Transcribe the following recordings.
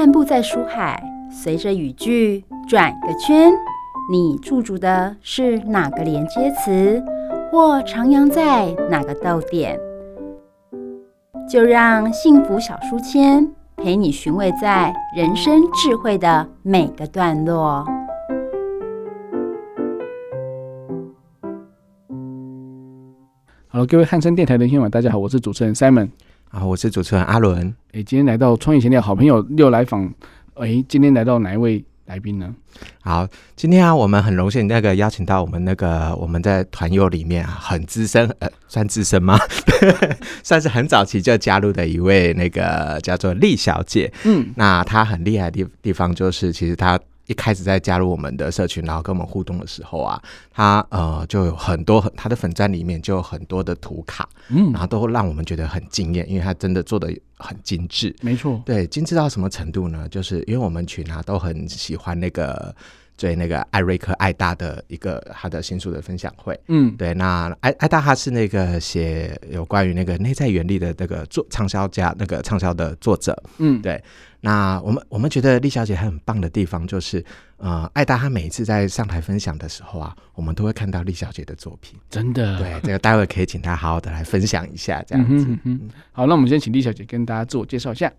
漫步在书海，随着语句转个圈，你驻足的是哪个连接词，或徜徉在哪个逗点？就让幸福小书签陪你寻味在人生智慧的每个段落。好，各位汉声电台的听众，大家好，我是主持人 Simon。啊，我是主持人阿伦。哎，今天来到创业闲聊，好朋友又来访。哎，今天来到哪一位来宾呢？好，今天啊，我们很荣幸那个邀请到我们那个我们在团友里面啊，很资深，呃，算资深吗？算是很早期就加入的一位那个叫做丽小姐。嗯，那她很厉害的地地方就是，其实她。一开始在加入我们的社群，然后跟我们互动的时候啊，他呃就有很多很他的粉站里面就有很多的图卡，嗯，然后都让我们觉得很惊艳，因为他真的做的很精致，没错，对，精致到什么程度呢？就是因为我们群啊都很喜欢那个。对那个艾瑞克艾大的一个他的新书的分享会，嗯，对，那艾艾大他是那个写有关于那个内在原理的那个作畅销家，那个畅销的作者，嗯，对，那我们我们觉得丽小姐很棒的地方就是，呃，艾达他每一次在上台分享的时候啊，我们都会看到丽小姐的作品，真的，对，这个待会可以请她好好的来分享一下，这样子，嗯嗯，好，那我们先请丽小姐跟大家自我介绍一下，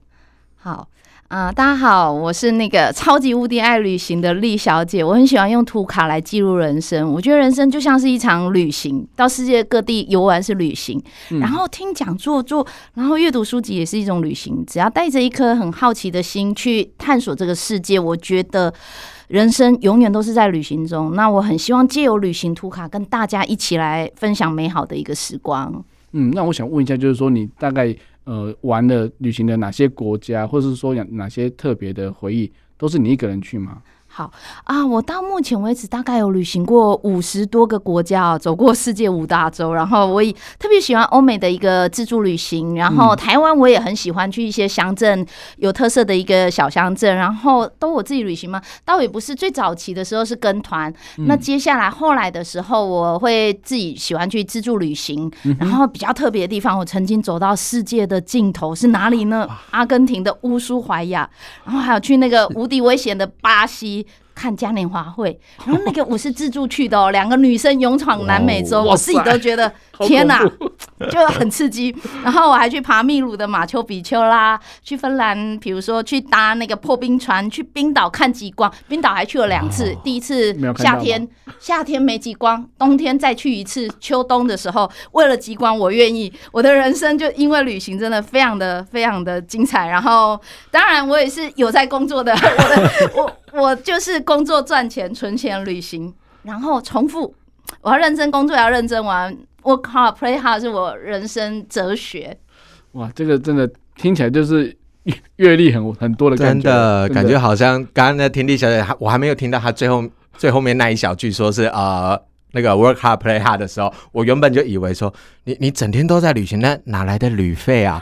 好。啊、呃，大家好，我是那个超级无敌爱旅行的丽小姐。我很喜欢用图卡来记录人生。我觉得人生就像是一场旅行，到世界各地游玩是旅行，嗯、然后听讲座做，然后阅读书籍也是一种旅行。只要带着一颗很好奇的心去探索这个世界，我觉得人生永远都是在旅行中。那我很希望借由旅行图卡跟大家一起来分享美好的一个时光。嗯，那我想问一下，就是说你大概。呃，玩的旅行的哪些国家，或者是说哪些特别的回忆，都是你一个人去吗？好啊，我到目前为止大概有旅行过五十多个国家，走过世界五大洲。然后我也特别喜欢欧美的一个自助旅行，然后台湾我也很喜欢去一些乡镇有特色的一个小乡镇。然后都我自己旅行吗？倒也不是，最早期的时候是跟团。那接下来后来的时候，我会自己喜欢去自助旅行。然后比较特别的地方，我曾经走到世界的尽头是哪里呢？阿根廷的乌苏怀亚，然后还有去那个无敌危险的巴西。看嘉年华会，然后那个我是自助去的哦，两个女生勇闯南美洲，我自己都觉得天哪，就很刺激。然后我还去爬秘鲁的马丘比丘啦，去芬兰，比如说去搭那个破冰船，去冰岛看极光。冰岛还去了两次，第一次夏天，夏天没极光，冬天再去一次，秋冬的时候为了极光我愿意。我的人生就因为旅行真的非常的非常的精彩。然后当然我也是有在工作的，我的我。我就是工作赚钱、存钱、旅行，然后重复。我要认真工作，要认真玩。Work hard, play hard 是我人生哲学。哇，这个真的听起来就是阅历很很多的感觉，真的，真的感觉好像刚刚那天地小姐，我还没有听到她最后最后面那一小句，说是呃那个 work hard, play hard 的时候，我原本就以为说你你整天都在旅行，那哪来的旅费啊？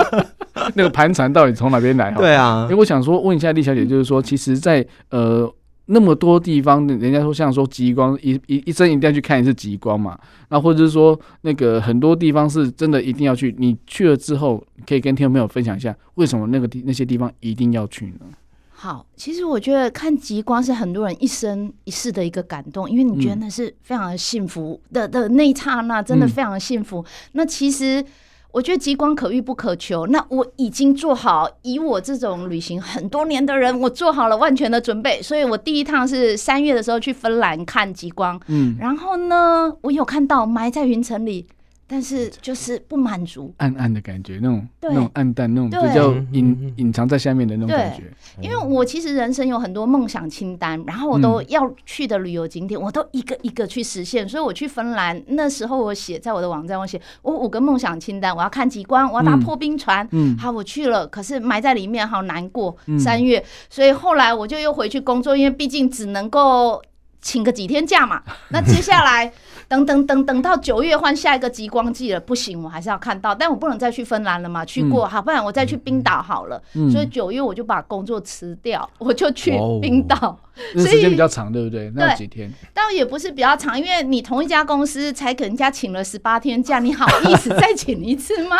那个盘缠到底从哪边来？对啊，因为我想说问一下丽小姐，就是说，其实在，在呃那么多地方，人家说像说极光，一一一生一定要去看一次极光嘛。那或者是说，那个很多地方是真的一定要去。你去了之后，可以跟听众朋友分享一下，为什么那个地那些地方一定要去呢？好，其实我觉得看极光是很多人一生一世的一个感动，因为你觉得那是非常的幸福的的那一刹那，真的非常的幸福。嗯、那其实。我觉得极光可遇不可求。那我已经做好，以我这种旅行很多年的人，我做好了万全的准备。所以我第一趟是三月的时候去芬兰看极光，嗯，然后呢，我有看到埋在云层里。但是就是不满足，暗暗的感觉，那种那种暗淡，那种比较隐隐藏在下面的那种感觉。因为我其实人生有很多梦想清单，然后我都要去的旅游景点，我都一个一个去实现。所以我去芬兰那时候，我写在我的网站，我写我五个梦想清单，我要看极光，我要搭破冰船。嗯，好，我去了，可是埋在里面，好难过。三月，所以后来我就又回去工作，因为毕竟只能够请个几天假嘛。那接下来。等等等等到九月换下一个极光季了，不行，我还是要看到，但我不能再去芬兰了嘛，去过，好，不然我再去冰岛好了。所以九月我就把工作辞掉，我就去冰岛。所以时间比较长，对不对？那几天？倒也不是比较长，因为你同一家公司才给人家请了十八天假，你好意思再请一次吗？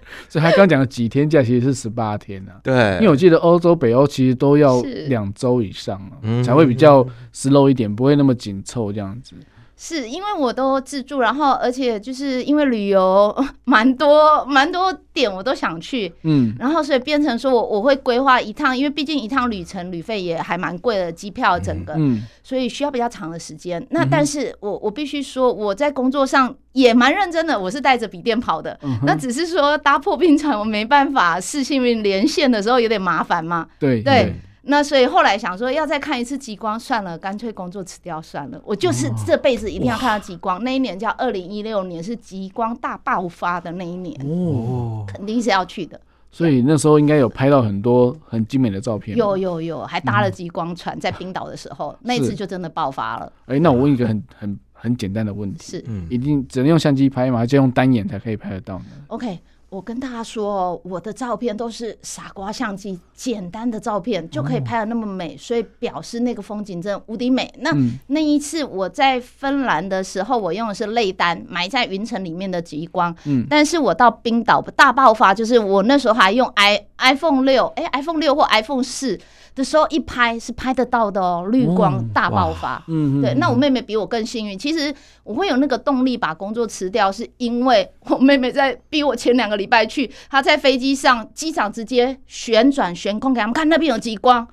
所以他刚讲的几天假其实是十八天呢、啊。对，因为我记得欧洲、北欧其实都要两周以上、啊、才会比较 slow 一点，不会那么紧凑这样子。是因为我都自助，然后而且就是因为旅游 蛮多蛮多点我都想去，嗯，然后所以变成说我我会规划一趟，因为毕竟一趟旅程旅费也还蛮贵的，机票整个，嗯，所以需要比较长的时间。那但是我我必须说我在工作上也蛮认真的，我是带着笔电跑的，嗯、那只是说搭破冰船我没办法视讯连线的时候有点麻烦嘛，对对。对那所以后来想说要再看一次极光，算了，干脆工作辞掉算了。我就是这辈子一定要看到极光。哦、那一年叫二零一六年，是极光大爆发的那一年，哦，肯定是要去的。所以那时候应该有拍到很多很精美的照片。有有有，还搭了极光船，在冰岛的时候，嗯、那一次就真的爆发了。哎、欸，那我问一个很很很简单的问题，是，一定只能用相机拍吗？还是用单眼才可以拍得到呢？OK。我跟大家说哦，我的照片都是傻瓜相机，简单的照片就可以拍的那么美，所以表示那个风景真的无敌美。那那一次我在芬兰的时候，我用的是类单，埋在云层里面的极光。嗯，但是我到冰岛大爆发，就是我那时候还用 i iPhone 六，哎，iPhone 六或 iPhone 四。的时候一拍是拍得到的哦，绿光大爆发。嗯，对，那我妹妹比我更幸运。其实我会有那个动力把工作辞掉，是因为我妹妹在逼我前两个礼拜去，他在飞机上机场直接旋转悬空给他们看，那边有极光。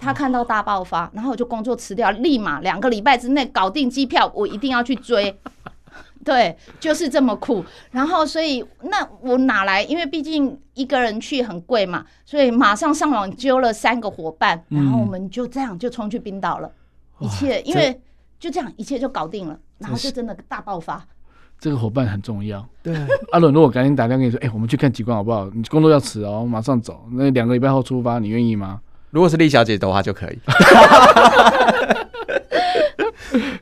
他看到大爆发，然后我就工作辞掉，立马两个礼拜之内搞定机票，我一定要去追。对，就是这么酷。然后，所以那我哪来？因为毕竟一个人去很贵嘛，所以马上上网揪了三个伙伴，然后我们就这样就冲去冰岛了。嗯、一切因为就这样，一切就搞定了，然后就真的大爆发。这个伙伴很重要。对，阿伦，如果赶紧打电话跟你说，哎、欸，我们去看极光好不好？你工作要辞哦，马上走。那两个礼拜后出发，你愿意吗？如果是丽小姐的话就可以。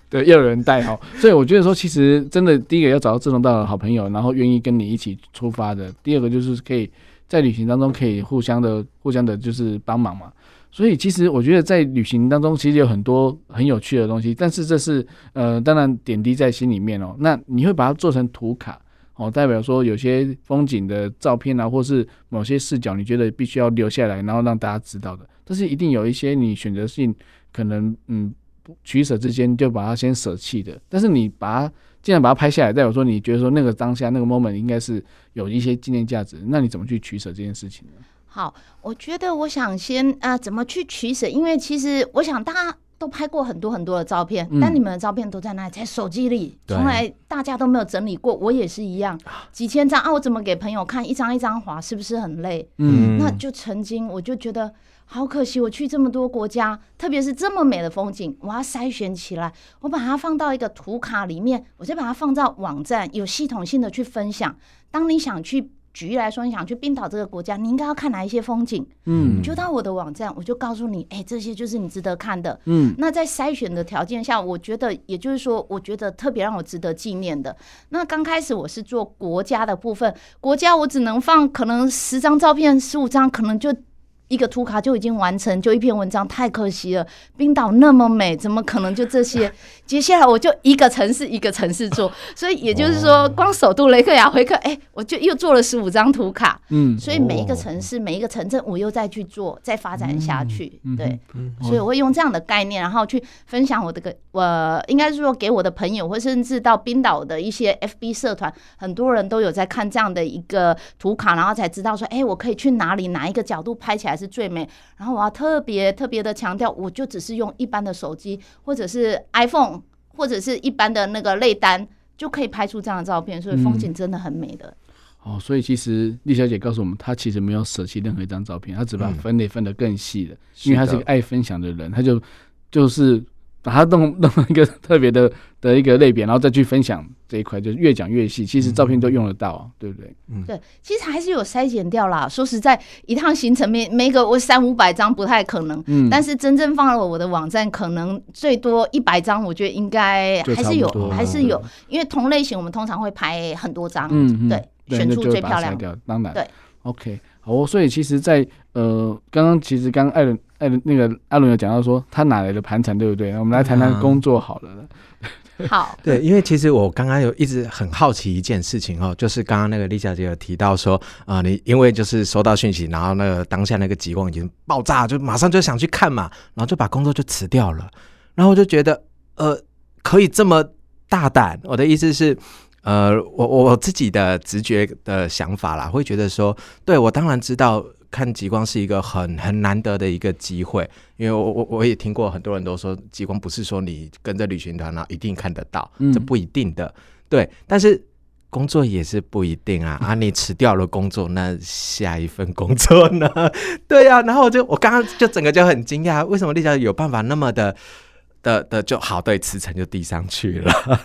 对，要有人带哈，所以我觉得说，其实真的第一个要找到志同道合的好朋友，然后愿意跟你一起出发的。第二个就是可以在旅行当中可以互相的、互相的，就是帮忙嘛。所以其实我觉得在旅行当中，其实有很多很有趣的东西，但是这是呃，当然点滴在心里面哦。那你会把它做成图卡哦，代表说有些风景的照片啊，或是某些视角，你觉得必须要留下来，然后让大家知道的。但是一定有一些你选择性可能嗯。取舍之间就把它先舍弃的，但是你把它既然把它拍下来，代表说你觉得说那个当下那个 moment 应该是有一些纪念价值，那你怎么去取舍这件事情呢？好，我觉得我想先啊、呃，怎么去取舍？因为其实我想大家都拍过很多很多的照片，嗯、但你们的照片都在那里，在手机里，从来大家都没有整理过。我也是一样，几千张啊，我怎么给朋友看？一张一张滑，是不是很累？嗯，那就曾经我就觉得。好可惜，我去这么多国家，特别是这么美的风景，我要筛选起来，我把它放到一个图卡里面，我再把它放到网站，有系统性的去分享。当你想去，举例来说，你想去冰岛这个国家，你应该要看哪一些风景？嗯，你就到我的网站，我就告诉你，哎，这些就是你值得看的。嗯，那在筛选的条件下，我觉得，也就是说，我觉得特别让我值得纪念的。那刚开始我是做国家的部分，国家我只能放可能十张照片，十五张可能就。一个图卡就已经完成，就一篇文章，太可惜了。冰岛那么美，怎么可能就这些？接下来我就一个城市一个城市做，所以也就是说，光首都雷克雅维克，哎，我就又做了十五张图卡。嗯，所以每一个城市、每一个城镇，我又再去做，再发展下去。对，所以我会用这样的概念，然后去分享我的个，我应该是说给我的朋友，或甚至到冰岛的一些 FB 社团，很多人都有在看这样的一个图卡，然后才知道说，哎，我可以去哪里，哪一个角度拍起来是最美。然后我要特别特别的强调，我就只是用一般的手机，或者是 iPhone，或者是一般的那个内单，就可以拍出这样的照片。所以风景真的很美的。嗯、哦，所以其实丽小姐告诉我们，她其实没有舍弃任何一张照片，她只把分类分得更细了，嗯、因为她是个爱分享的人，她就就是。把它弄弄一个特别的的一个类别，然后再去分享这一块，就越讲越细。其实照片都用得到，对不对？嗯，对，其实还是有筛减掉啦。说实在，一趟行程没没个我三五百张不太可能。嗯，但是真正放了我的网站，可能最多一百张，我觉得应该还是有，还是有。因为同类型，我们通常会拍很多张，嗯，对，选出最漂亮的。当然，对，OK。哦，所以其实在，在呃，刚刚其实刚艾伦艾伦那个艾伦有讲到说，他哪来的盘缠，对不对？我们来谈谈工作好了。好，对，因为其实我刚刚有一直很好奇一件事情哦，就是刚刚那个丽小姐有提到说，啊、呃，你因为就是收到讯息，然后那个当下那个极光已经爆炸，就马上就想去看嘛，然后就把工作就辞掉了，然后我就觉得，呃，可以这么大胆。我的意思是，呃，我我自己的直觉的想法啦，会觉得说，对，我当然知道。看极光是一个很很难得的一个机会，因为我我我也听过很多人都说，极光不是说你跟着旅行团然后一定看得到，嗯、这不一定的。对，但是工作也是不一定啊。啊，你辞掉了工作，那下一份工作呢？对呀、啊。然后我就我刚刚就整个就很惊讶，为什么丽佳有办法那么的的的就好？对，辞呈就递上去了啊。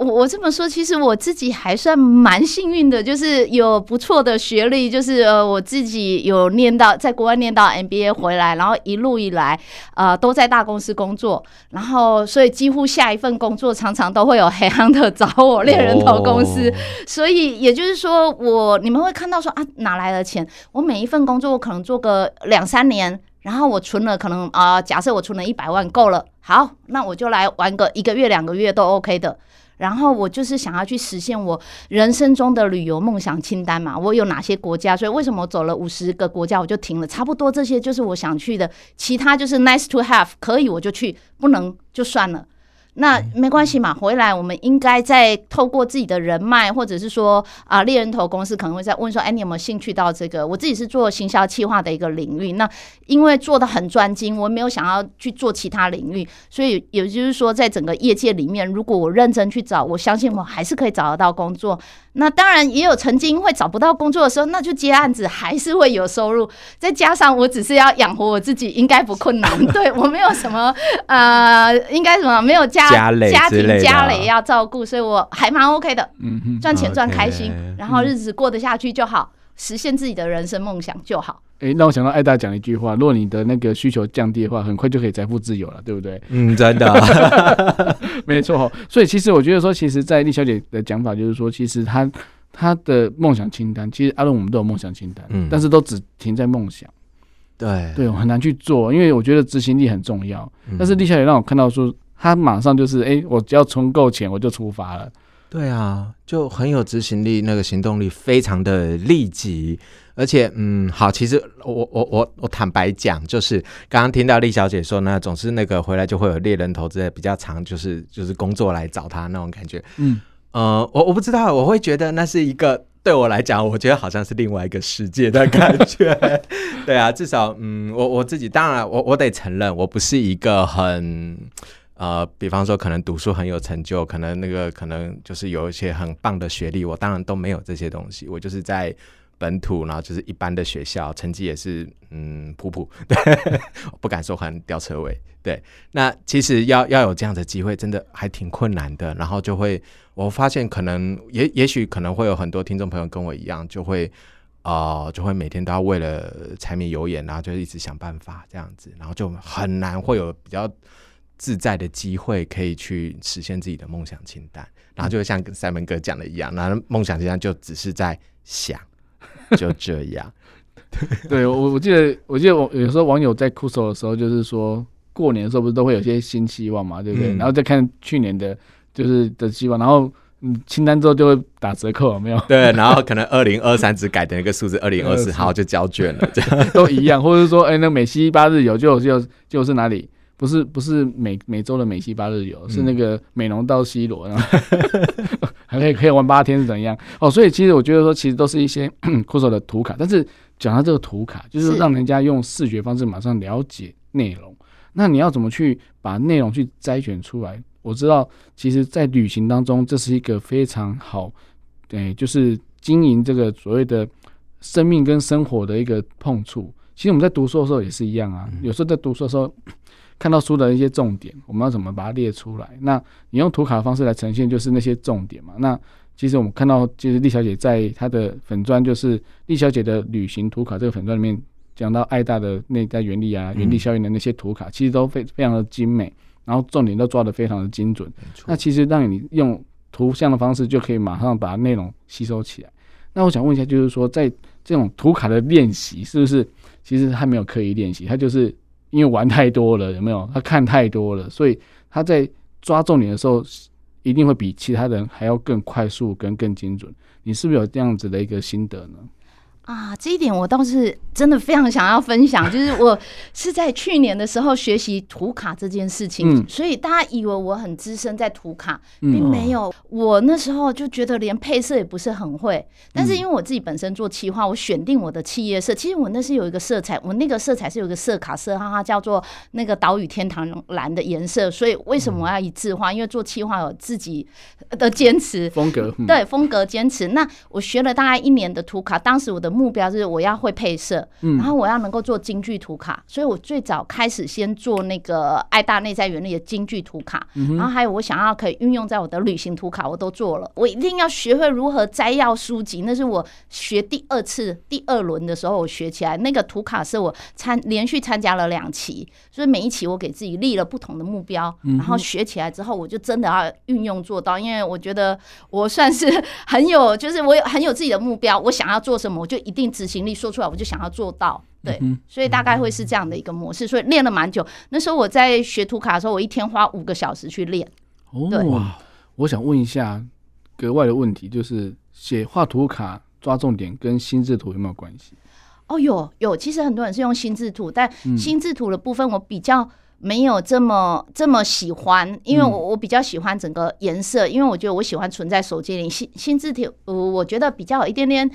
我我这么说，其实我自己还算蛮幸运的，就是有不错的学历，就是呃我自己有念到在国外念到 MBA 回来，然后一路以来呃都在大公司工作，然后所以几乎下一份工作常常都会有黑 hunter 找我猎人头公司，所以也就是说我你们会看到说啊哪来的钱？我每一份工作我可能做个两三年，然后我存了可能啊、呃、假设我存了一百万够了，好，那我就来玩个一个月两个月都 OK 的。然后我就是想要去实现我人生中的旅游梦想清单嘛，我有哪些国家？所以为什么我走了五十个国家我就停了？差不多这些就是我想去的，其他就是 nice to have，可以我就去，不能就算了。那没关系嘛，回来我们应该再透过自己的人脉，或者是说啊，猎人头公司可能会再问说，哎，你有没有兴趣到这个？我自己是做行销企划的一个领域，那因为做的很专精，我没有想要去做其他领域，所以也就是说，在整个业界里面，如果我认真去找，我相信我还是可以找得到工作。那当然也有曾经会找不到工作的时候，那就接案子，还是会有收入。再加上我只是要养活我自己，应该不困难。对，我没有什么呃，应该什么没有家家累家庭家累要照顾，所以我还蛮 OK 的。嗯哼，赚钱赚开心，然后日子过得下去就好，实现自己的人生梦想就好。哎、欸，让我想到艾大讲一句话：如果你的那个需求降低的话，很快就可以财富自由了，对不对？嗯，真的，没错。所以其实我觉得说，其实，在丽小姐的讲法就是说，其实她她的梦想清单，其实阿伦我们都有梦想清单，嗯，但是都只停在梦想。对对，很难去做，因为我觉得执行力很重要。嗯、但是丽小姐让我看到说，她马上就是，哎、欸，我只要存够钱，我就出发了。对啊，就很有执行力，那个行动力非常的立即。而且，嗯，好，其实我我我我坦白讲，就是刚刚听到丽小姐说呢，总是那个回来就会有猎人投资的比较长，就是就是工作来找他那种感觉，嗯，呃，我我不知道，我会觉得那是一个对我来讲，我觉得好像是另外一个世界的感觉，对啊，至少，嗯，我我自己当然，我我得承认，我不是一个很呃，比方说可能读书很有成就，可能那个可能就是有一些很棒的学历，我当然都没有这些东西，我就是在。本土，然后就是一般的学校，成绩也是嗯普普，对，不敢说很吊车尾，对。那其实要要有这样的机会，真的还挺困难的。然后就会，我发现可能也也许可能会有很多听众朋友跟我一样，就会啊、就会每天都要为了柴米油盐，然后就一直想办法这样子，然后就很难会有比较自在的机会可以去实现自己的梦想清单。然后就像跟赛门哥讲的一样，那梦想清单就只是在想。就这样，对我我记得我记得我有时候网友在酷搜的时候，就是说过年的时候不是都会有些新希望嘛，对不对？嗯、然后再看去年的，就是的希望，然后嗯清单之后就会打折扣，有没有？对，然后可能二零二三只改的那个数字，二零二四号就交卷了，这样 都一样，或者是说，哎、欸，那美西八日游就就就是哪里？不是不是每每周的美西八日游，是那个美浓到西罗，然后 还可以可以玩八天是怎样？哦，所以其实我觉得说，其实都是一些 酷手的图卡。但是讲到这个图卡，就是让人家用视觉方式马上了解内容。那你要怎么去把内容去筛选出来？我知道，其实，在旅行当中，这是一个非常好，对，就是经营这个所谓的生命跟生活的一个碰触。其实我们在读书的时候也是一样啊，有时候在读书的时候。看到书的一些重点，我们要怎么把它列出来？那你用图卡的方式来呈现，就是那些重点嘛。那其实我们看到，就是丽小姐在她的粉砖，就是丽小姐的旅行图卡这个粉砖里面讲到爱大的内在原理啊、原地效应的那些图卡，其实都非非常的精美，然后重点都抓得非常的精准。那其实让你用图像的方式就可以马上把内容吸收起来。那我想问一下，就是说在这种图卡的练习，是不是其实还没有刻意练习？它就是。因为玩太多了，有没有？他看太多了，所以他在抓重点的时候，一定会比其他人还要更快速跟更精准。你是不是有这样子的一个心得呢？啊，这一点我倒是真的非常想要分享，就是我是在去年的时候学习图卡这件事情，嗯、所以大家以为我很资深在图卡，并没有。我那时候就觉得连配色也不是很会，但是因为我自己本身做企划，我选定我的企业色，其实我那是有一个色彩，我那个色彩是有一个色卡色，哈哈，叫做那个岛屿天堂蓝的颜色。所以为什么我要一致化？因为做企划有自己的坚持风格，对风格坚持。那我学了大概一年的图卡，当时我的。目标是我要会配色，然后我要能够做京剧图卡，所以我最早开始先做那个爱大内在原理的京剧图卡，然后还有我想要可以运用在我的旅行图卡，我都做了。我一定要学会如何摘要书籍，那是我学第二次第二轮的时候我学起来。那个图卡是我参连续参加了两期，所以每一期我给自己立了不同的目标，然后学起来之后，我就真的要运用做到，因为我觉得我算是很有，就是我有很有自己的目标，我想要做什么，我就。一定执行力说出来，我就想要做到。对，所以大概会是这样的一个模式。所以练了蛮久。那时候我在学图卡的时候，我一天花五个小时去练。哦。哇，我想问一下格外的问题，就是写画图卡抓重点跟心智图有没有关系？哦，有有。其实很多人是用心智图，但心智图的部分我比较没有这么这么喜欢，因为我我比较喜欢整个颜色，因为我觉得我喜欢存在手机里。心心智图，我觉得比较有一点点。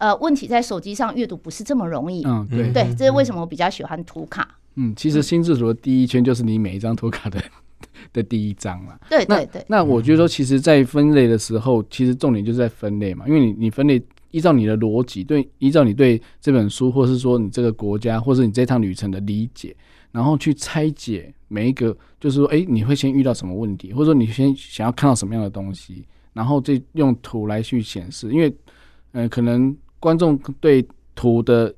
呃，问题在手机上阅读不是这么容易。嗯，对对，这是为什么我比较喜欢图卡。嗯，其实心智图的第一圈就是你每一张图卡的 的第一张了。对对对。那我觉得说，其实，在分类的时候，其实重点就是在分类嘛，因为你你分类依照你的逻辑，对，依照你对这本书，或是说你这个国家，或是你这趟旅程的理解，然后去拆解每一个，就是说，哎，你会先遇到什么问题，或者说你先想要看到什么样的东西，然后再用图来去显示，因为，嗯、呃，可能。观众对图的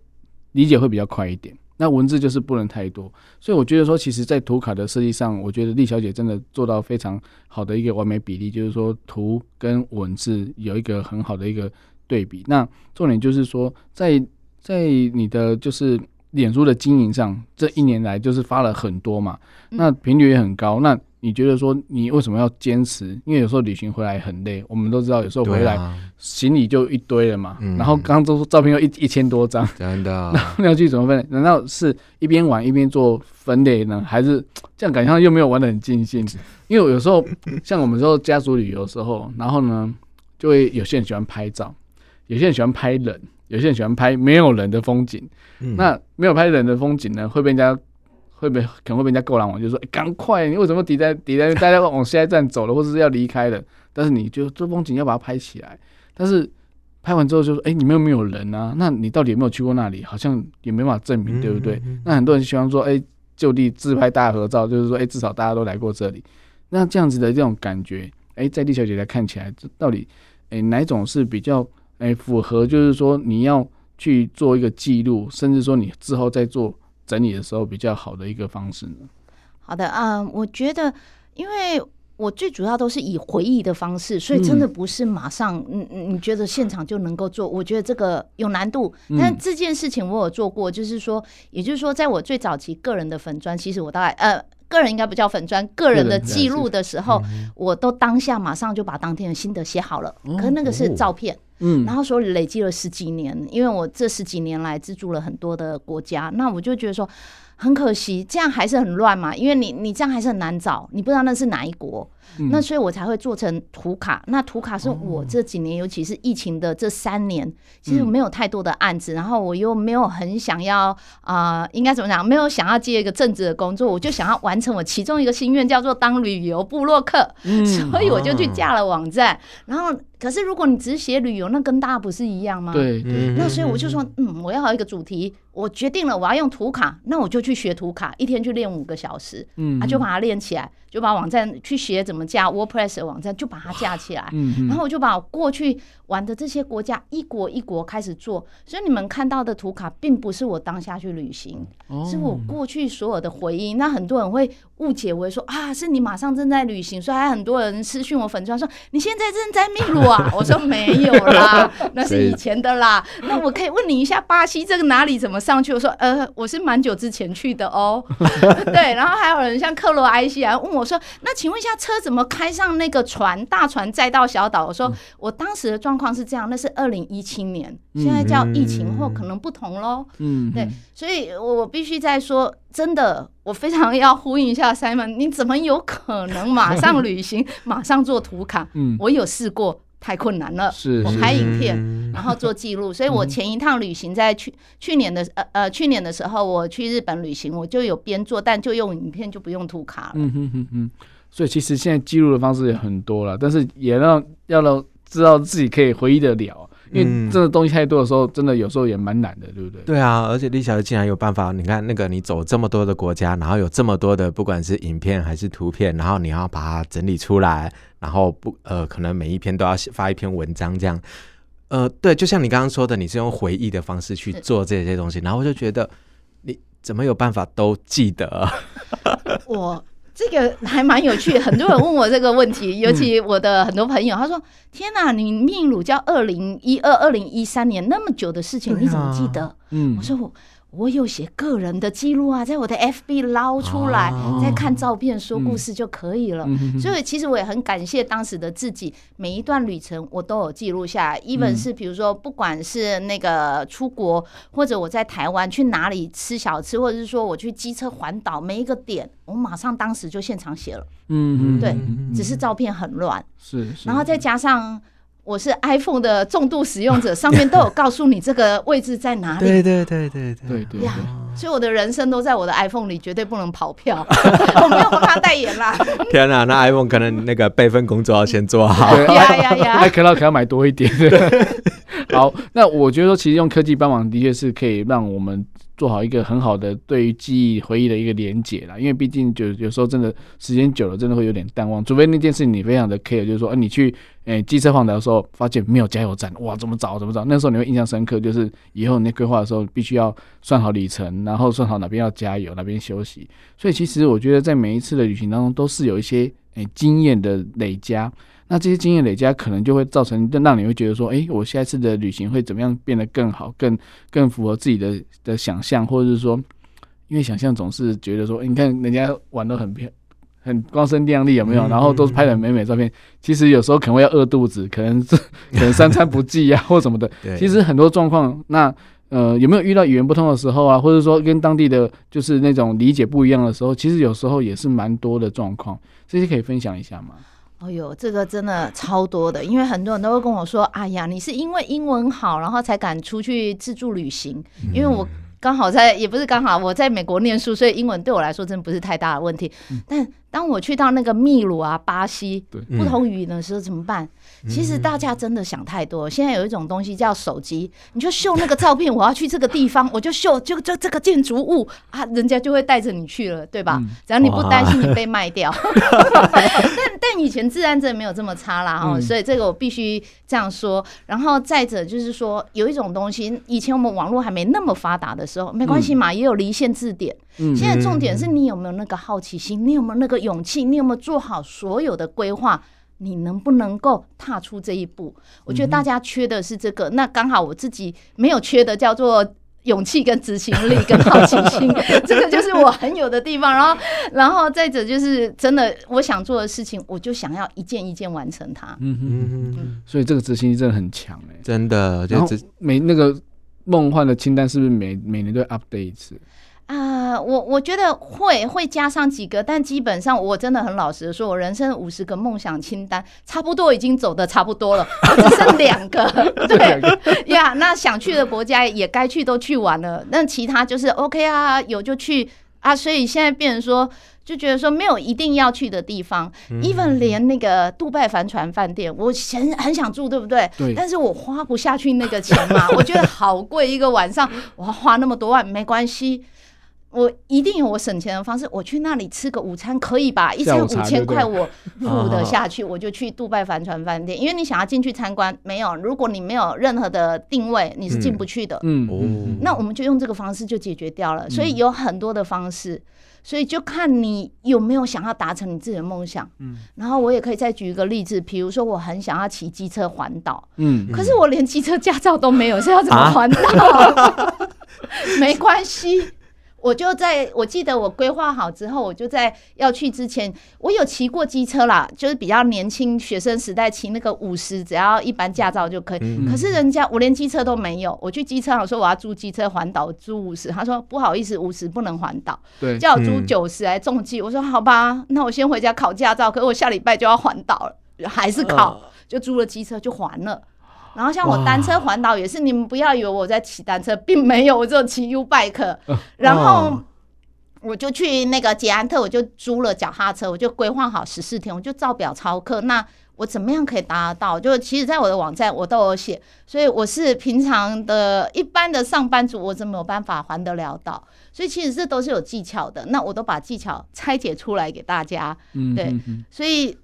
理解会比较快一点，那文字就是不能太多，所以我觉得说，其实，在图卡的设计上，我觉得丽小姐真的做到非常好的一个完美比例，就是说图跟文字有一个很好的一个对比。那重点就是说，在在你的就是脸书的经营上，这一年来就是发了很多嘛，那频率也很高。那你觉得说你为什么要坚持？因为有时候旅行回来很累，我们都知道，有时候回来行李就一堆了嘛。啊、然后刚刚都说照片有一一千多张，真的，那要去怎么分类？难道是一边玩一边做分类呢？还是 这样感觉上又没有玩的很尽兴？因为有时候 像我们说家族旅游的时候，然后呢，就会有些人喜欢拍照，有些人喜欢拍人，有些人喜欢拍没有人的风景。嗯、那没有拍人的风景呢，会被人家。会被可能会被人家够拦网，就说：“赶、欸、快，你为什么抵在抵在大家往下一站走了，或者是要离开了？但是你就这风景要把它拍起来。但是拍完之后就说：哎、欸，你们有没有人啊？那你到底有没有去过那里？好像也没办法证明，对不对？嗯嗯嗯、那很多人喜欢说：哎、欸，就地自拍大合照，就是说：哎、欸，至少大家都来过这里。那这样子的这种感觉，哎、欸，在丽小姐来看起来，这到底哎、欸、哪一种是比较哎、欸、符合？就是说你要去做一个记录，甚至说你之后再做。”整理的时候比较好的一个方式呢？好的啊、呃，我觉得，因为我最主要都是以回忆的方式，所以真的不是马上，嗯嗯，你觉得现场就能够做？我觉得这个有难度。但这件事情我有做过，就是说，也就是说，在我最早期个人的粉砖，其实我大概呃，个人应该不叫粉砖，个人的记录的时候，我都当下马上就把当天的心得写好了，可是那个是照片。嗯，然后说累积了十几年，因为我这十几年来资助了很多的国家，那我就觉得说很可惜，这样还是很乱嘛，因为你你这样还是很难找，你不知道那是哪一国。嗯、那所以我才会做成图卡。那图卡是我这几年，哦、尤其是疫情的这三年，其实没有太多的案子，嗯、然后我又没有很想要啊、呃，应该怎么讲？没有想要接一个正职的工作，我就想要完成我其中一个心愿，叫做当旅游部落客。嗯、所以我就去架了网站。哦、然后，可是如果你只是写旅游，那跟大家不是一样吗？对对。那所以我就说，嗯，我要有一个主题。我决定了，我要用图卡，那我就去学图卡，一天去练五个小时，嗯，啊，就把它练起来，就把网站去学怎么架 WordPress 的网站，就把它架起来，嗯，然后我就把我过去玩的这些国家一国一国开始做，所以你们看到的图卡并不是我当下去旅行，是我过去所有的回忆。那很多人会误解为说啊，是你马上正在旅行，所以还很多人私讯我粉砖说你现在正在秘鲁啊？我说没有啦，那是以前的啦。那我可以问你一下，巴西这个哪里怎么上去？我说呃，我是蛮久之前去的哦。对，然后还有人像克罗埃西亚问我说，那请问一下车怎么开上那个船？大船载到小岛？我说我当时的状况是这样，那是二零一七年，现在叫疫情后可能不同喽。嗯，对，所以我必须在说，真的，我非常要呼应一下 Simon，你怎么有可能马上 旅行，马上做图卡？嗯，我有试过，太困难了。是，我拍影片，然后做记录。所以我前一趟旅行在去去年的呃呃去年的时候，我去日本旅行，我就有边做，但就用影片，就不用图卡了。嗯哼哼哼。所以其实现在记录的方式也很多了，但是也让要让知道自己可以回忆得了。因为这个东西太多的时候，真的有时候也蛮难的，对不对？对啊，而且李小姐竟然有办法，你看那个你走这么多的国家，然后有这么多的不管是影片还是图片，然后你要把它整理出来，然后不呃，可能每一篇都要发一篇文章这样。呃，对，就像你刚刚说的，你是用回忆的方式去做这些东西，然后我就觉得你怎么有办法都记得？我。这个还蛮有趣，很多人问我这个问题，尤其我的很多朋友，他说：“天哪，你命乳叫二零一二、二零一三年那么久的事情，你怎么记得？”嗯，我说我。我有写个人的记录啊，在我的 FB 捞出来，再看照片说故事就可以了。所以其实我也很感谢当时的自己，每一段旅程我都有记录下来。even 是比如说，不管是那个出国，或者我在台湾去哪里吃小吃，或者是说我去机车环岛，每一个点我马上当时就现场写了。嗯，对，只是照片很乱。是，然后再加上。我是 iPhone 的重度使用者，上面都有告诉你这个位置在哪里。对对对对对对呀！所以我的人生都在我的 iPhone 里，绝对不能跑票。我没有帮他代言啦。天哪，那 iPhone 可能那个备份工作要先做好。呀呀呀！iCloud 可要买多一点。好，那我觉得说，其实用科技帮忙的确是可以让我们。做好一个很好的对于记忆回忆的一个连结啦，因为毕竟就有时候真的时间久了，真的会有点淡忘。除非那件事你非常的 care，就是说，呃，你去诶机车环岛的时候发现没有加油站，哇，怎么找怎么找？那时候你会印象深刻，就是以后你规划的时候必须要算好里程，然后算好哪边要加油，哪边休息。所以其实我觉得在每一次的旅行当中，都是有一些诶经验的累加。那这些经验累加，可能就会造成，让你会觉得说，哎，我下一次的旅行会怎么样变得更好，更更符合自己的的想象，或者是说，因为想象总是觉得说，你看人家玩的很漂，很光鲜亮丽，有没有？然后都是拍的美美照片，其实有时候可能会要饿肚子，可能是 可能三餐不济啊，或什么的。其实很多状况，那呃，有没有遇到语言不通的时候啊，或者说跟当地的就是那种理解不一样的时候，其实有时候也是蛮多的状况，这些可以分享一下吗？哎呦，这个真的超多的，因为很多人都会跟我说：“哎呀，你是因为英文好，然后才敢出去自助旅行。”因为我刚好在，也不是刚好，我在美国念书，所以英文对我来说真的不是太大的问题。但当我去到那个秘鲁啊、巴西，不同语言的时候怎么办？其实大家真的想太多。现在有一种东西叫手机，你就秀那个照片，我要去这个地方，我就秀就就这个建筑物啊，人家就会带着你去了，对吧？只要你不担心你被卖掉。但但以前治安真的没有这么差啦，哈，所以这个我必须这样说。然后再者就是说，有一种东西，以前我们网络还没那么发达的时候，没关系嘛，也有离线字典。现在重点是你有没有那个好奇心，你有没有那个勇气，你有没有做好所有的规划？你能不能够踏出这一步？我觉得大家缺的是这个，那刚好我自己没有缺的，叫做勇气跟执行力跟好奇心，这个就是我很有的地方。然后，然后再者就是真的，我想做的事情，我就想要一件一件完成它。嗯嗯嗯。所以这个执行力真的很强哎，真的。就每那个梦幻的清单是不是每每年都要 update 一次？啊，我我觉得会会加上几个，但基本上我真的很老实的说，我人生五十个梦想清单差不多已经走的差不多了，我只剩 两个。对呀，那想去的国家也该去都去完了，那其他就是 OK 啊，有就去啊。所以现在变成说，就觉得说没有一定要去的地方，even 连那个杜拜帆船饭店，我很很想住，对不对？对。但是我花不下去那个钱嘛，我觉得好贵，一个晚上我要花那么多万，没关系。我一定有我省钱的方式。我去那里吃个午餐可以吧？一餐五千块我付得下去，我就去杜拜帆船饭店。因为你想要进去参观，没有，如果你没有任何的定位，你是进不去的。嗯，嗯，那我们就用这个方式就解决掉了。所以有很多的方式，所以就看你有没有想要达成你自己的梦想。嗯，然后我也可以再举一个例子，比如说我很想要骑机车环岛。嗯，可是我连机车驾照都没有，是要怎么环岛？没关系。我就在我记得我规划好之后，我就在要去之前，我有骑过机车啦，就是比较年轻学生时代骑那个五十，只要一般驾照就可以。嗯、可是人家我连机车都没有，我去机车行说我要租机车环岛，租五十，他说不好意思，五十不能环岛，对，叫我租九十来重机。我说好吧，那我先回家考驾照，可是我下礼拜就要环岛了，还是考，就租了机车就还了。然后像我单车环岛也是，你们不要以为我在骑单车，并没有，我只有骑 U bike。然后我就去那个捷安特，我就租了脚踏车，我就规划好十四天，我就照表操课。那我怎么样可以达得到？就其实，在我的网站我都有写，所以我是平常的一般的上班族，我真没有办法还得了岛。所以其实这都是有技巧的，那我都把技巧拆解出来给大家。对，所以。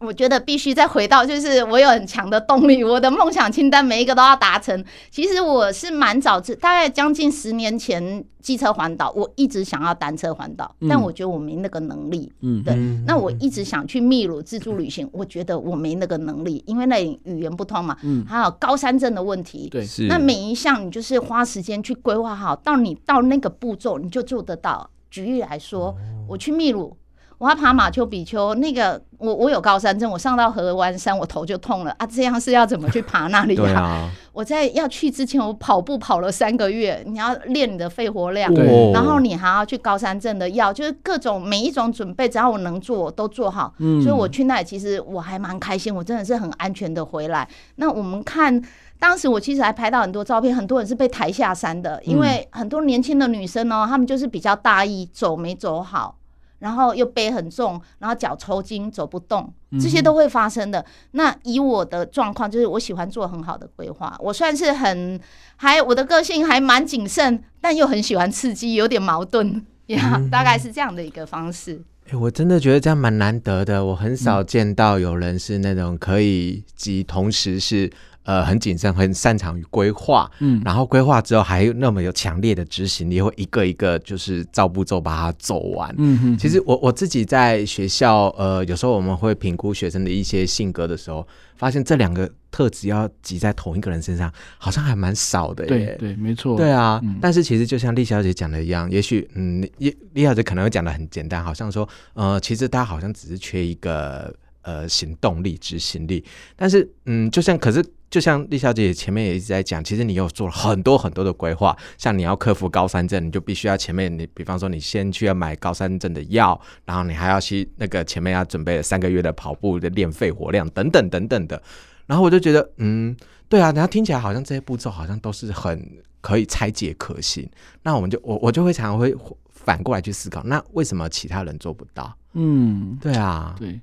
我觉得必须再回到，就是我有很强的动力，我的梦想清单每一个都要达成。其实我是蛮早，大概将近十年前机车环岛，我一直想要单车环岛，但我觉得我没那个能力。嗯，对。那我一直想去秘鲁自助旅行，我觉得我没那个能力，因为那里语言不通嘛。嗯。还有高山症的问题。对，是。那每一项你就是花时间去规划好，到你到那个步骤你就做得到。举例来说，我去秘鲁。我要爬马丘比丘，那个我我有高山症，我上到河湾山我头就痛了啊！这样是要怎么去爬那里啊，我在要去之前，我跑步跑了三个月，你要练你的肺活量，然后你还要去高山症的药，就是各种每一种准备，只要我能做我都做好。嗯，所以我去那里其实我还蛮开心，我真的是很安全的回来。那我们看当时我其实还拍到很多照片，很多人是被抬下山的，因为很多年轻的女生哦，她们就是比较大意，走没走好。然后又背很重，然后脚抽筋走不动，这些都会发生的。那以我的状况，就是我喜欢做很好的规划，我算是很还我的个性还蛮谨慎，但又很喜欢刺激，有点矛盾 呀，大概是这样的一个方式。欸，我真的觉得这样蛮难得的，我很少见到有人是那种可以及同时是。呃，很谨慎，很擅长于规划，嗯，然后规划之后还有那么有强烈的执行力，会一个一个就是照步骤把它走完，嗯哼，其实我我自己在学校，呃，有时候我们会评估学生的一些性格的时候，发现这两个特质要挤在同一个人身上，好像还蛮少的耶，对对，没错，对啊，嗯、但是其实就像丽小姐讲的一样，也许嗯，丽丽小姐可能会讲的很简单，好像说，呃，其实大家好像只是缺一个呃行动力、执行力，但是嗯，就像可是。就像丽小姐前面也一直在讲，其实你有做了很多很多的规划，像你要克服高山症，你就必须要前面你，比方说你先去要买高山症的药，然后你还要去那个前面要准备了三个月的跑步的练肺活量等等等等的，然后我就觉得，嗯，对啊，然后听起来好像这些步骤好像都是很可以拆解可行，那我们就我我就会常常会反过来去思考，那为什么其他人做不到？嗯，对啊，对，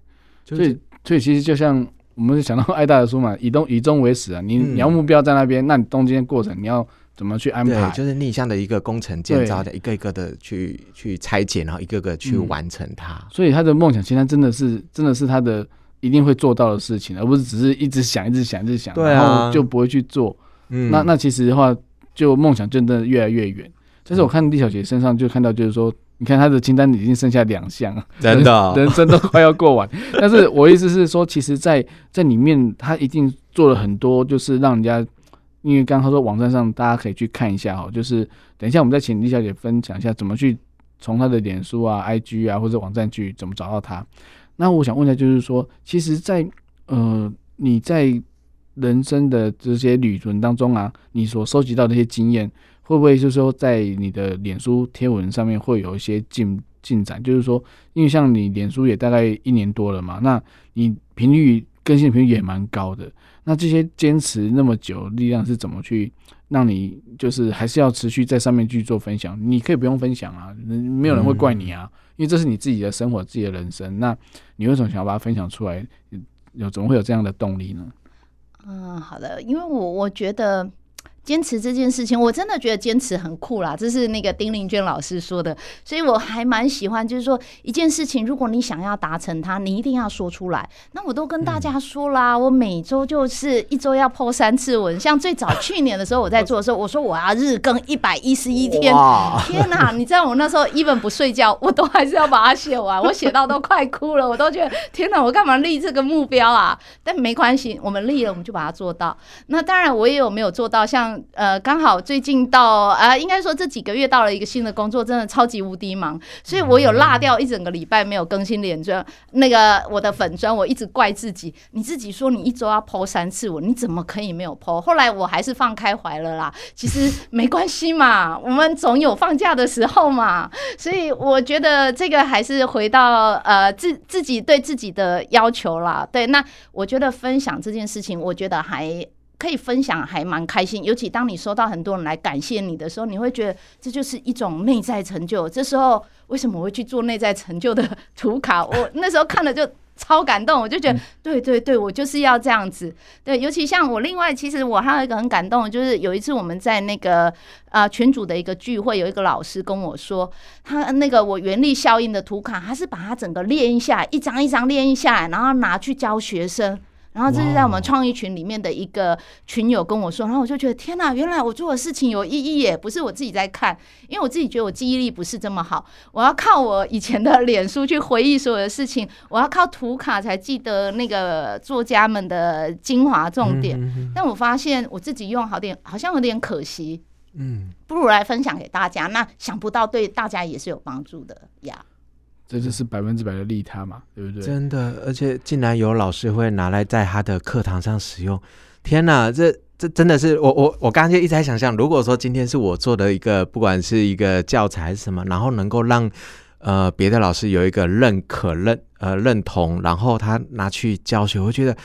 所以所以其实就像。我们是想到爱大的书嘛，以终以终为始啊，你你要目标在那边，嗯、那你中间过程你要怎么去安排？就是逆向的一个工程建造的，一个一个的去去拆解，然后一个个去完成它。嗯、所以他的梦想清单真的是真的是他的一定会做到的事情，而不是只是一直想一直想一直想，然后就不会去做。嗯、那那其实的话，就梦想真的越来越远。但是我看李小姐身上就看到，就是说。你看他的清单已经剩下两项，真的、哦，人生都快要过完。但是我意思是说，其实在，在在里面，他一定做了很多，就是让人家，因为刚刚他说网站上大家可以去看一下哦，就是等一下我们再请李小姐分享一下怎么去从他的脸书啊、IG 啊或者网站去怎么找到他。那我想问一下，就是说，其实在，在呃你在人生的这些旅程当中啊，你所收集到的一些经验。会不会就是说，在你的脸书贴文上面会有一些进进展？就是说，因为像你脸书也大概一年多了嘛，那你频率更新频率也蛮高的。那这些坚持那么久，力量是怎么去让你就是还是要持续在上面去做分享？你可以不用分享啊，没有人会怪你啊，因为这是你自己的生活、自己的人生。那你为什么想要把它分享出来？有怎么会有这样的动力呢？嗯，好的，因为我我觉得。坚持这件事情，我真的觉得坚持很酷啦。这是那个丁玲娟老师说的，所以我还蛮喜欢。就是说，一件事情，如果你想要达成它，你一定要说出来。那我都跟大家说啦，我每周就是一周要 po 三次文。像最早去年的时候，我在做的时候，我说我要日更一百一十一天。天哪！你知道我那时候 even 不睡觉，我都还是要把它写完。我写到都快哭了，我都觉得天哪！我干嘛立这个目标啊？但没关系，我们立了，我们就把它做到。那当然，我也有没有做到，像。呃，刚好最近到啊、应该说这几个月到了一个新的工作，真的超级无敌忙，所以我有落掉一整个礼拜没有更新脸专，那个我的粉砖，我一直怪自己，你自己说你一周要 po 三次我，你怎么可以没有 po？后来我还是放开怀了啦，其实没关系嘛，我们总有放假的时候嘛，所以我觉得这个还是回到呃自自己对自己的要求啦。对，那我觉得分享这件事情，我觉得还。可以分享还蛮开心，尤其当你收到很多人来感谢你的时候，你会觉得这就是一种内在成就。这时候为什么我会去做内在成就的图卡？我那时候看了就超感动，我就觉得 对对对，我就是要这样子。对，尤其像我另外，其实我还有一个很感动，就是有一次我们在那个啊群组的一个聚会，有一个老师跟我说，他那个我原力效应的图卡，他是把它整个列印下来，一张一张列印下来，然后拿去教学生。然后这是在我们创意群里面的一个群友跟我说，然后我就觉得天哪，原来我做的事情有意义耶！不是我自己在看，因为我自己觉得我记忆力不是这么好，我要靠我以前的脸书去回忆所有的事情，我要靠图卡才记得那个作家们的精华重点。但我发现我自己用好点，好像有点可惜。嗯，不如来分享给大家，那想不到对大家也是有帮助的呀。这就是百分之百的利他嘛，对不对？真的，而且竟然有老师会拿来在他的课堂上使用，天哪！这这真的是我我我刚刚就一直在想象，如果说今天是我做的一个，不管是一个教材还是什么，然后能够让呃别的老师有一个认可认呃认同，然后他拿去教学，我觉得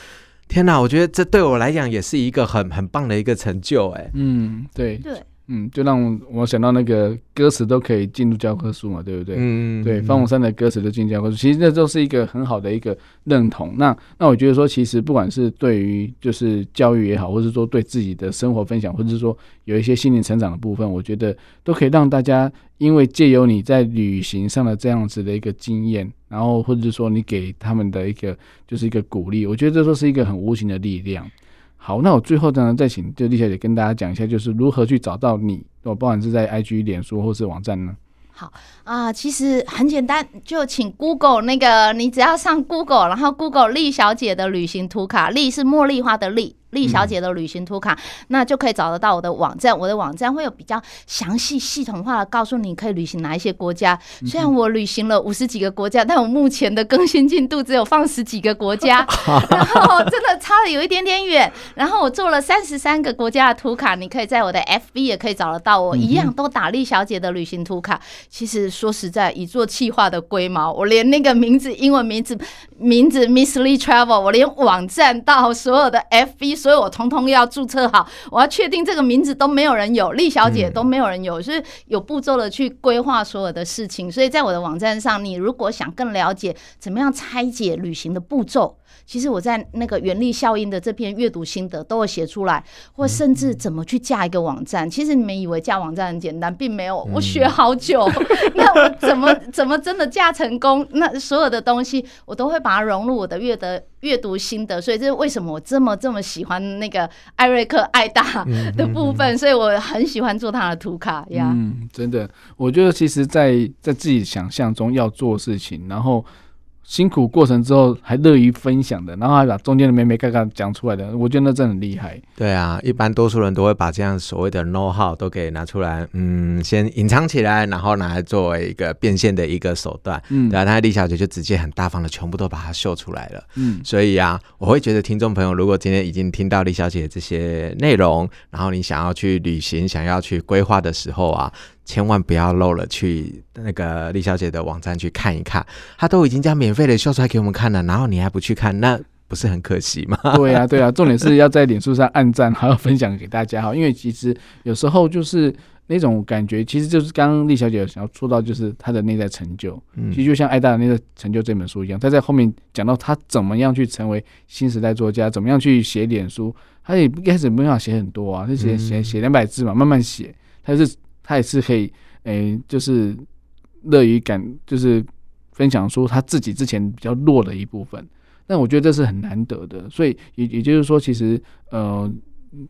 天哪！我觉得这对我来讲也是一个很很棒的一个成就，哎，嗯，对对。嗯，就让我想到那个歌词都可以进入教科书嘛，对不对？嗯，对，方文山的歌词都进教科书，其实这都是一个很好的一个认同。那那我觉得说，其实不管是对于就是教育也好，或者说对自己的生活分享，或者是说有一些心灵成长的部分，我觉得都可以让大家，因为借由你在旅行上的这样子的一个经验，然后或者是说你给他们的一个就是一个鼓励，我觉得这都是一个很无形的力量。好，那我最后呢，再请就丽小姐跟大家讲一下，就是如何去找到你，我不管是在 IG、脸书或是网站呢？好啊、其实很简单，就请 Google 那个，你只要上 Google，然后 Google 丽小姐的旅行图卡，丽是茉莉花的丽。丽小姐的旅行图卡，嗯、那就可以找得到我的网站。我的网站会有比较详细、系统化的告诉你可以旅行哪一些国家。虽然我旅行了五十几个国家，但我目前的更新进度只有放十几个国家，然后真的差的有一点点远。然后我做了三十三个国家的图卡，你可以在我的 FB 也可以找得到我，一样都打丽小姐的旅行图卡。其实说实在，以做企划的龟毛，我连那个名字、英文名字、名字 Miss Lee Travel，我连网站到所有的 FB。所以我通通要注册好，我要确定这个名字都没有人有，丽小姐都没有人有，就是有步骤的去规划所有的事情。所以在我的网站上，你如果想更了解怎么样拆解旅行的步骤，其实我在那个原力效应的这篇阅读心得都会写出来，或甚至怎么去架一个网站。其实你们以为架网站很简单，并没有，我学好久。那我怎么怎么真的架成功？那所有的东西我都会把它融入我的阅读阅读心得。所以这是为什么我这么这么喜欢那个艾瑞克艾大的部分。所以我很喜欢做他的图卡呀。嗯，真的，我觉得其实在，在在自己想象中要做事情，然后。辛苦过程之后还乐于分享的，然后还把中间的眉眉角角讲出来的，我觉得那真的很厉害。对啊，一般多数人都会把这样所谓的 know how 都给拿出来，嗯，先隐藏起来，然后拿来作为一个变现的一个手段。嗯，对啊，那丽小姐就直接很大方的全部都把它秀出来了。嗯，所以啊，我会觉得听众朋友，如果今天已经听到李小姐这些内容，然后你想要去旅行，想要去规划的时候啊。千万不要漏了去那个李小姐的网站去看一看，她都已经将免费的秀出来给我们看了，然后你还不去看，那不是很可惜吗？对、啊，对啊，重点是要在脸书上按赞，还要分享给大家哈，因为其实有时候就是那种感觉，其实就是刚刚丽小姐想要说到，就是她的内在成就，嗯，其实就像艾大的内在成就这本书一样，她在后面讲到她怎么样去成为新时代作家，怎么样去写脸书。他也一开始没办法写很多啊，就写写写两百字嘛，慢慢写。他是他也是可以，诶、欸，就是乐于感，就是分享出他自己之前比较弱的一部分。但我觉得这是很难得的，所以也也就是说，其实呃，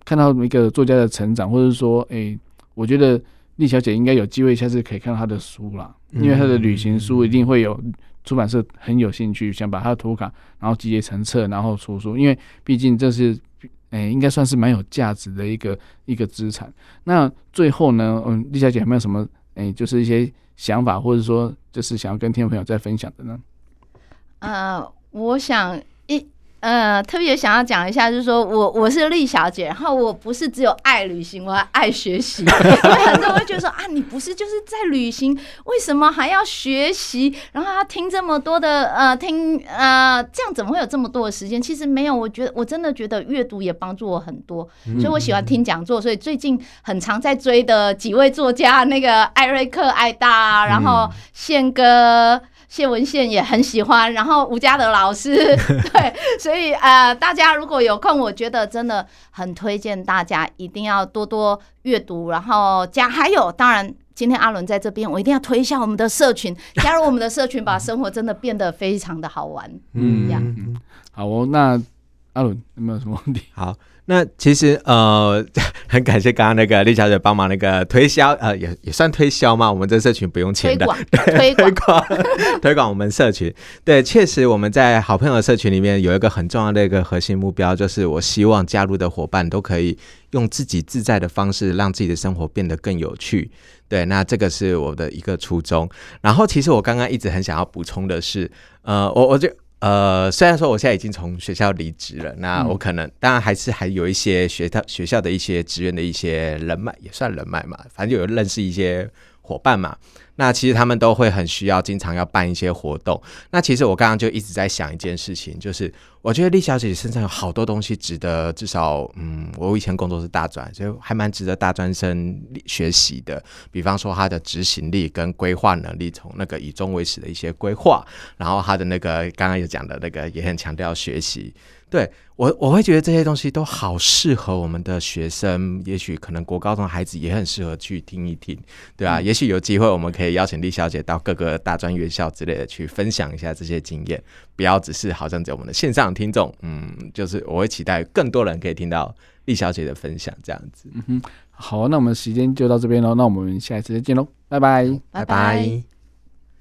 看到一个作家的成长，或者说，诶、欸，我觉得丽小姐应该有机会下次可以看到她的书啦，因为她的旅行书一定会有出版社很有兴趣，想把她的图卡然后集结成册，然后出书，因为毕竟这是。诶、应该算是蛮有价值的一个一个资产。那最后呢，嗯，丽小姐有没有什么诶、就是一些想法，或者说就是想要跟听众朋友再分享的呢？呃，我想。呃，特别想要讲一下，就是说我我是丽小姐，然后我不是只有爱旅行，我还爱学习。因 为很多人会觉得说啊，你不是就是在旅行，为什么还要学习？然后要听这么多的呃，听呃，这样怎么会有这么多的时间？其实没有，我觉得我真的觉得阅读也帮助我很多，所以我喜欢听讲座。所以最近很常在追的几位作家，那个艾瑞克·艾达，然后宪哥。谢文宪也很喜欢，然后吴家德老师，对，所以呃，大家如果有空，我觉得真的很推荐大家一定要多多阅读，然后加还有，当然今天阿伦在这边，我一定要推一下我们的社群，加入我们的社群，把生活真的变得非常的好玩。嗯，这样。好哦，那阿伦有没有什么问题？好。那其实呃，很感谢刚刚那个丽小姐帮忙那个推销，呃，也也算推销嘛。我们这社群不用钱的，推广推广 推广我们社群。对，确实我们在好朋友的社群里面有一个很重要的一个核心目标，就是我希望加入的伙伴都可以用自己自在的方式，让自己的生活变得更有趣。对，那这个是我的一个初衷。然后，其实我刚刚一直很想要补充的是，呃，我我就。呃，虽然说我现在已经从学校离职了，那我可能当然还是还有一些学校学校的一些职员的一些人脉，也算人脉嘛，反正有认识一些伙伴嘛。那其实他们都会很需要，经常要办一些活动。那其实我刚刚就一直在想一件事情，就是我觉得丽小姐身上有好多东西值得，至少嗯，我以前工作是大专，所以还蛮值得大专生学习的。比方说她的执行力跟规划能力，从那个以终为始的一些规划，然后她的那个刚刚有讲的那个也很强调学习。对我，我会觉得这些东西都好适合我们的学生，也许可能国高中孩子也很适合去听一听，对啊，嗯、也许有机会我们可以邀请丽小姐到各个大专院校之类的去分享一下这些经验，不要只是好像在我们的线上听众，嗯，就是我会期待更多人可以听到丽小姐的分享，这样子。嗯哼，好，那我们时间就到这边喽，那我们下一次再见喽，拜拜，拜拜。